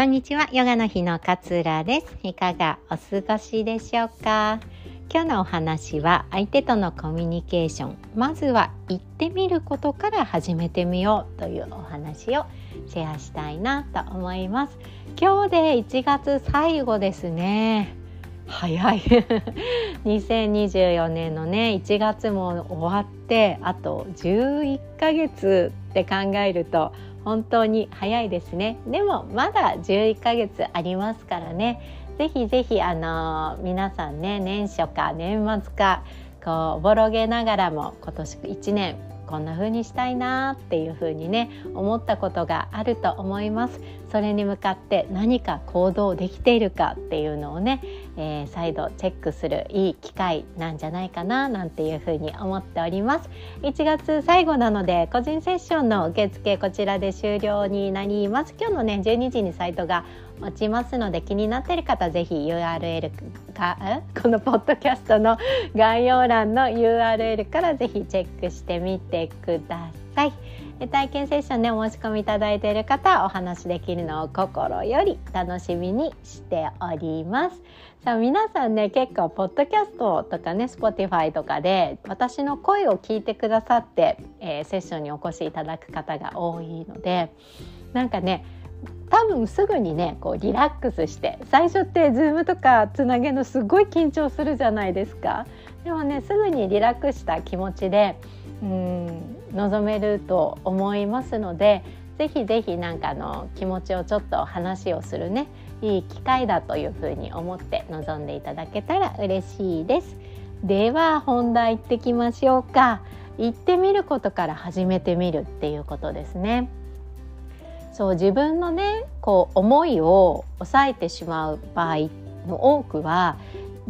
こんにちは、ヨガの日の勝浦です。いかがお過ごしでしょうか？今日のお話は相手とのコミュニケーション。まずは言ってみることから始めてみようというお話をシェアしたいなと思います。今日で1月最後ですね。早い。2024年のね1月も終わってあと11ヶ月って考えると本当に早いですね。でもまだ11ヶ月ありますからね。ぜひぜひあの皆さんね年初か年末かこうおぼろげながらも今年1年こんな風にしたいなっていう風にね思ったことがあると思います。それに向かって何か行動できているかっていうのをね、えー、再度チェックするいい機会なんじゃないかななんていう風に思っております。1月最後なので個人セッションの受付こちらで終了になります。今日のね12時にサイトが落ちますので気になっている方ぜひ URL かこのポッドキャストの概要欄の URL からぜひチェックしてみてください。体験セッションでお申し込みいただいている方お話できるのを心より楽しみにしております。さあ皆さんね結構ポッドキャストとかね Spotify とかで私の声を聞いてくださって、えー、セッションにお越しいただく方が多いのでなんかね多分すぐにねこうリラックスして最初って Zoom とかつなげるのすごい緊張するじゃないですか。でもねすぐにリラックスした気持ちでうん望めると思いますのでぜひぜひなんかの気持ちをちょっと話をするねいい機会だというふうに思って臨んでいただけたら嬉しいです。では本題行ってきましょうか。行ってみることから始めてみるっていうことですね。そう自分のねこう思いを抑えてしまう場合の多くは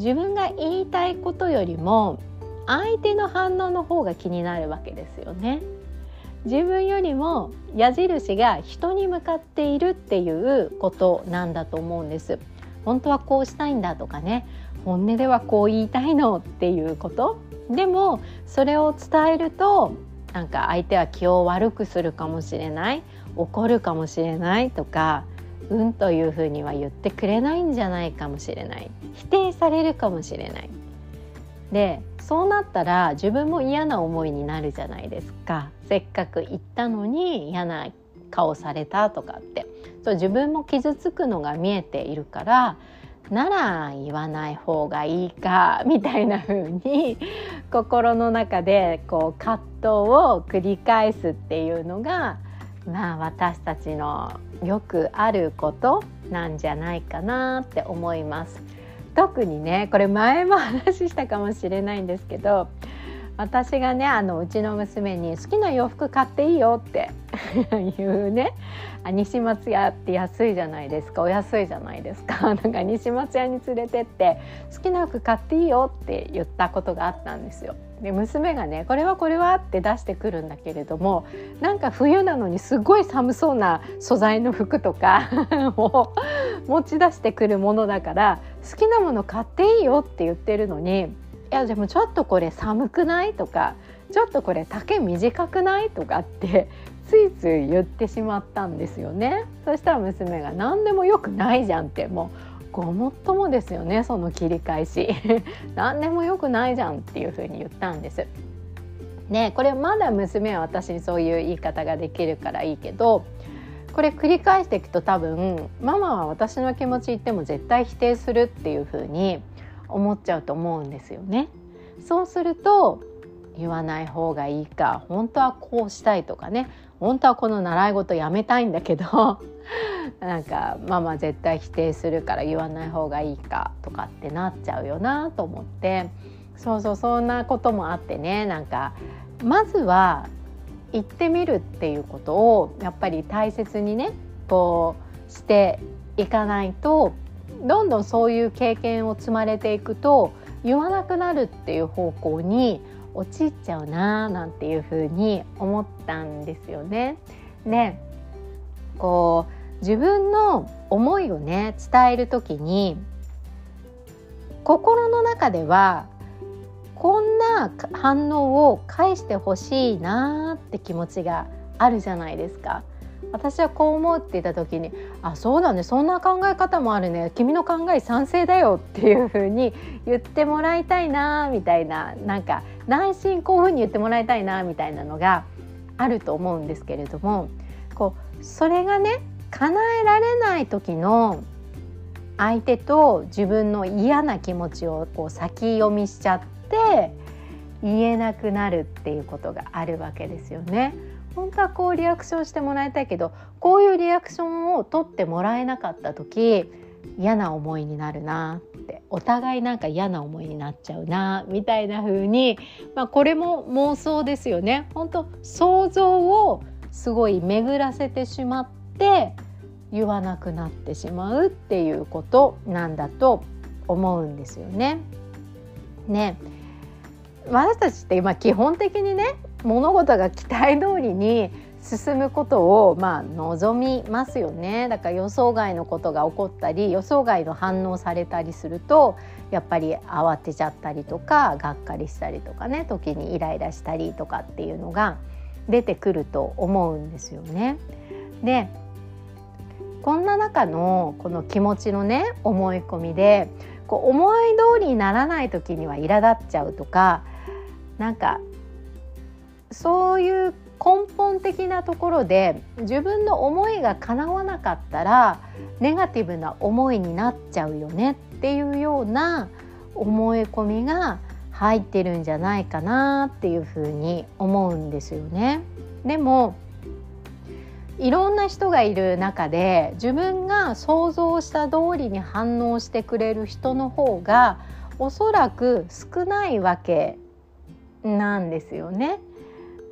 自分が言いたいことよりも相手の反応の方が気になるわけですよね。自分よりも矢印が人に向かっているっていうことなんだと思うんです。本当はこうしたいんだとかね本音ではこう言いたいのっていうことでもそれを伝えるとなんか相手は気を悪くするかもしれない怒るかもしれないとかうんというふうには言ってくれないんじゃないかもしれない。否定されるかもしれない。でそうなったら自分も嫌な思いになるじゃないですか。せっかく言ったのに嫌な顔されたとかって。そう自分も傷つくのが見えているからなら言わない方がいいかみたいな風に 心の中でこう葛藤を繰り返すっていうのがまあ私たちのよくあることなんじゃないかなって思います。特にねこれ前も話したかもしれないんですけど私がねあのうちの娘に「好きな洋服買っていいよ」って 言うね。西松屋って安いじゃないですか。お安いじゃないですか。なんか西松屋に連れてって「好きな服買っていいよ」って言ったことがあったんですよ。で娘がね「これはこれは」って出してくるんだけれどもなんか冬なのにすごい寒そうな素材の服とか を持ち出してくるものだから好きなもの買っていいよって言ってるのにいやでもちょっとこれ寒くない？とかちょっとこれ丈短くない？とかってついつい言ってしまったんですよね。そしたら娘が何でもよくないじゃんってもうごもっともですよねその切り返し 何でもよくないじゃんっていうふうに言ったんです。ねこれまだ娘は私にそういう言い方ができるからいいけどこれ繰り返していくと多分ママは私の気持ち言っても絶対否定するっていうふうに思っちゃうと思うんですよね。そうすると言わない方がいいか本当はこうしたいとかね本当はこの習い事やめたいんだけど なんかママ絶対否定するから言わない方がいいかとかってなっちゃうよなと思ってそうそうそんなこともあってねなんかまずは行ってみるっていうことをやっぱり大切にねこうしていかないとどんどんそういう経験を積まれていくと言わなくなるっていう方向に陥っちゃうななんていうふうに思ったんですよね。でこう自分の思いをね伝える時に心の中ではこんな反応を返してほしいなって気持ちがあるじゃないですか。私はこう思うって言った時に「あそうだねそんな考え方もあるね君の考え賛成だよ」っていうふうに言ってもらいたいなみたいななんか内心こういうふうに言ってもらいたいなみたいなのがあると思うんですけれどもこうそれがね叶えられない時の相手と自分の嫌な気持ちをこう先読みしちゃって言えなくなるっていうことがあるわけですよね。本当はこうリアクションしてもらいたいけどこういうリアクションを取ってもらえなかった時嫌な思いになるなってお互いなんか嫌な思いになっちゃうなみたいな風にまあこれも妄想ですよね。本当想像をすごい巡らせてしまって言わなくなってしまうっていうことなんだと思うんですよね。ね私たちって今基本的にね物事が期待通りに進むことをまあ望みますよねだから予想外のことが起こったり予想外の反応されたりするとやっぱり慌てちゃったりとかがっかりしたりとかね時にイライラしたりとかっていうのが出てくると思うんですよね。でこんな中のこの気持ちのね思い込みでこう思い通りにならない時には苛立っちゃうとかなんかそういう根本的なところで自分の思いが叶わなかったらネガティブな思いになっちゃうよねっていうような思い込みが入ってるんじゃないかなっていうふうに思うんですよね。でもいろんな人がいる中で自分が想像した通りに反応してくれる人の方がおそらく少ないわけなんですよね。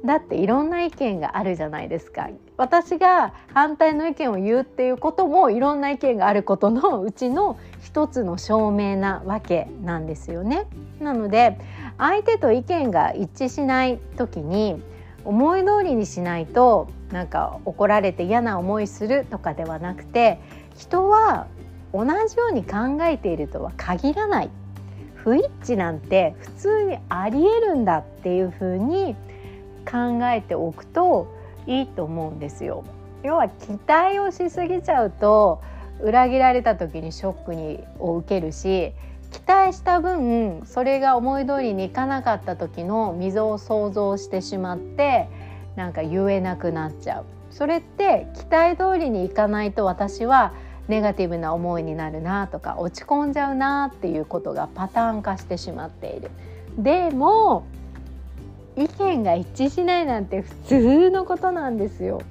だっていろんな意見があるじゃないですか私が反対の意見を言うっていうこともいろんな意見があることのうちの一つの証明なわけなんですよね。なので相手と意見が一致しない時に思い通りにしないとなんか怒られて嫌な思いするとかではなくて人は同じように考えているとは限らない不一致なんて普通にありえるんだっていうふうに考えておくといいと思うんですよ。要は期待をしすぎちゃうと裏切られた時にショックにを受けるし期待した分それが思い通りにいかなかった時の溝を想像してしまってなんか言えなくなっちゃうそれって期待通りにいかないと私はネガティブな思いになるなとか落ち込んじゃうなっていうことがパターン化してしまっている。でも意見が一致しないなんて普通のことなんですよ。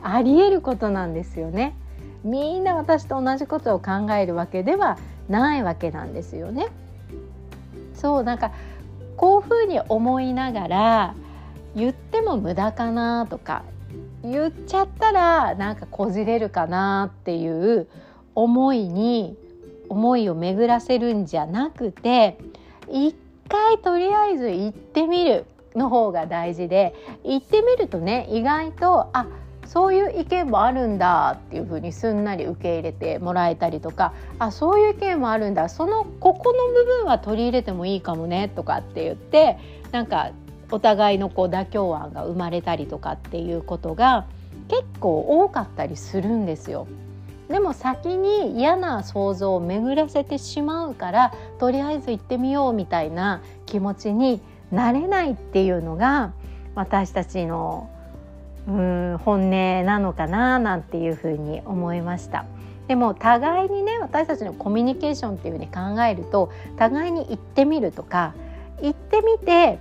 ありえることなんですよね。みんな私と同じことを考えるわけではないわけなんですよね。そうなんかこういうふうに思いながら言っても無駄かなとか言っちゃったらなんかこじれるかなっていう思いに思いを巡らせるんじゃなくて一回とりあえず行ってみるの方が大事で行ってみるとね意外とあそういう意見もあるんだっていうふうにすんなり受け入れてもらえたりとかあそういう意見もあるんだそのここの部分は取り入れてもいいかもねとかって言ってなんかお互いのこう妥協案が生まれたりとかっていうことが結構多かったりするんですよ。でも先に嫌な想像を巡らせてしまうからとりあえず行ってみようみたいな気持ちになれないっていうのが私たちのうん本音なのかななんていうふうに思いました。でも互いにね私たちのコミュニケーションっていうふうに考えると互いに行ってみるとか行ってみて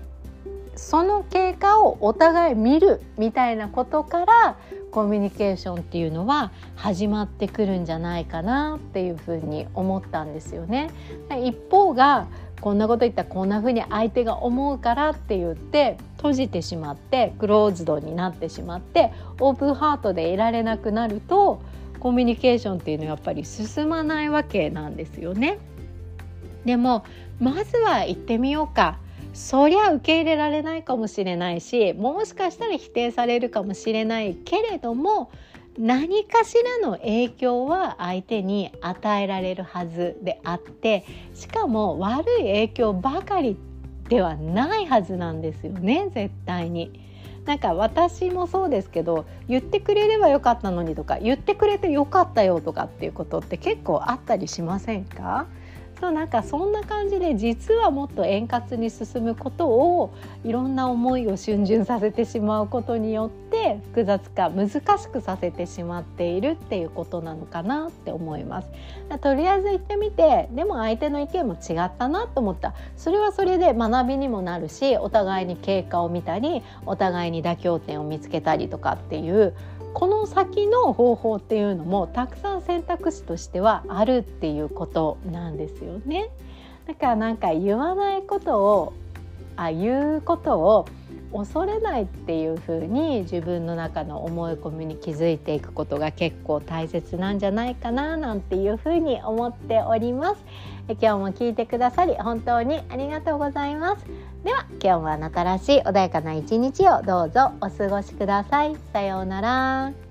その経過をお互い見るみたいなことからコミュニケーションっていうのは始まってくるんじゃないかなっていうふうに思ったんですよね。一方がこんなこと言ったらこんなふうに相手が思うからって言って閉じてしまってクローズドになってしまってオープンハートでいられなくなるとコミュニケーションっていうのはやっぱり進まないわけなんですよね。でもまずは行ってみようかそりゃ受け入れられないかもしれないしもしかしたら否定されるかもしれないけれども何かしらの影響は相手に与えられるはずであってしかも悪い影響ばかりではないはずなんですよね絶対に。なんか私もそうですけど言ってくれればよかったのにとか言ってくれてよかったよとかっていうことって結構あったりしませんか？そうなんかそんな感じで実はもっと円滑に進むことをいろんな思いを逡巡させてしまうことによって複雑化難しくさせてしまっているっていうことなのかなって思います。とりあえず行ってみてでも相手の意見も違ったなと思ったそれはそれで学びにもなるしお互いに経過を見たりお互いに妥協点を見つけたりとかっていうこの先の方法っていうのもたくさん選択肢としてはあるっていうことなんですよね。だからなんか言わないことをあ言うことを恐れないっていう風に自分の中の思い込みに気づいていくことが結構大切なんじゃないかななんていう風に思っております。今日も聞いてくださり本当にありがとうございます。では今日もあなたらしい穏やかな一日をどうぞお過ごしください。さようなら。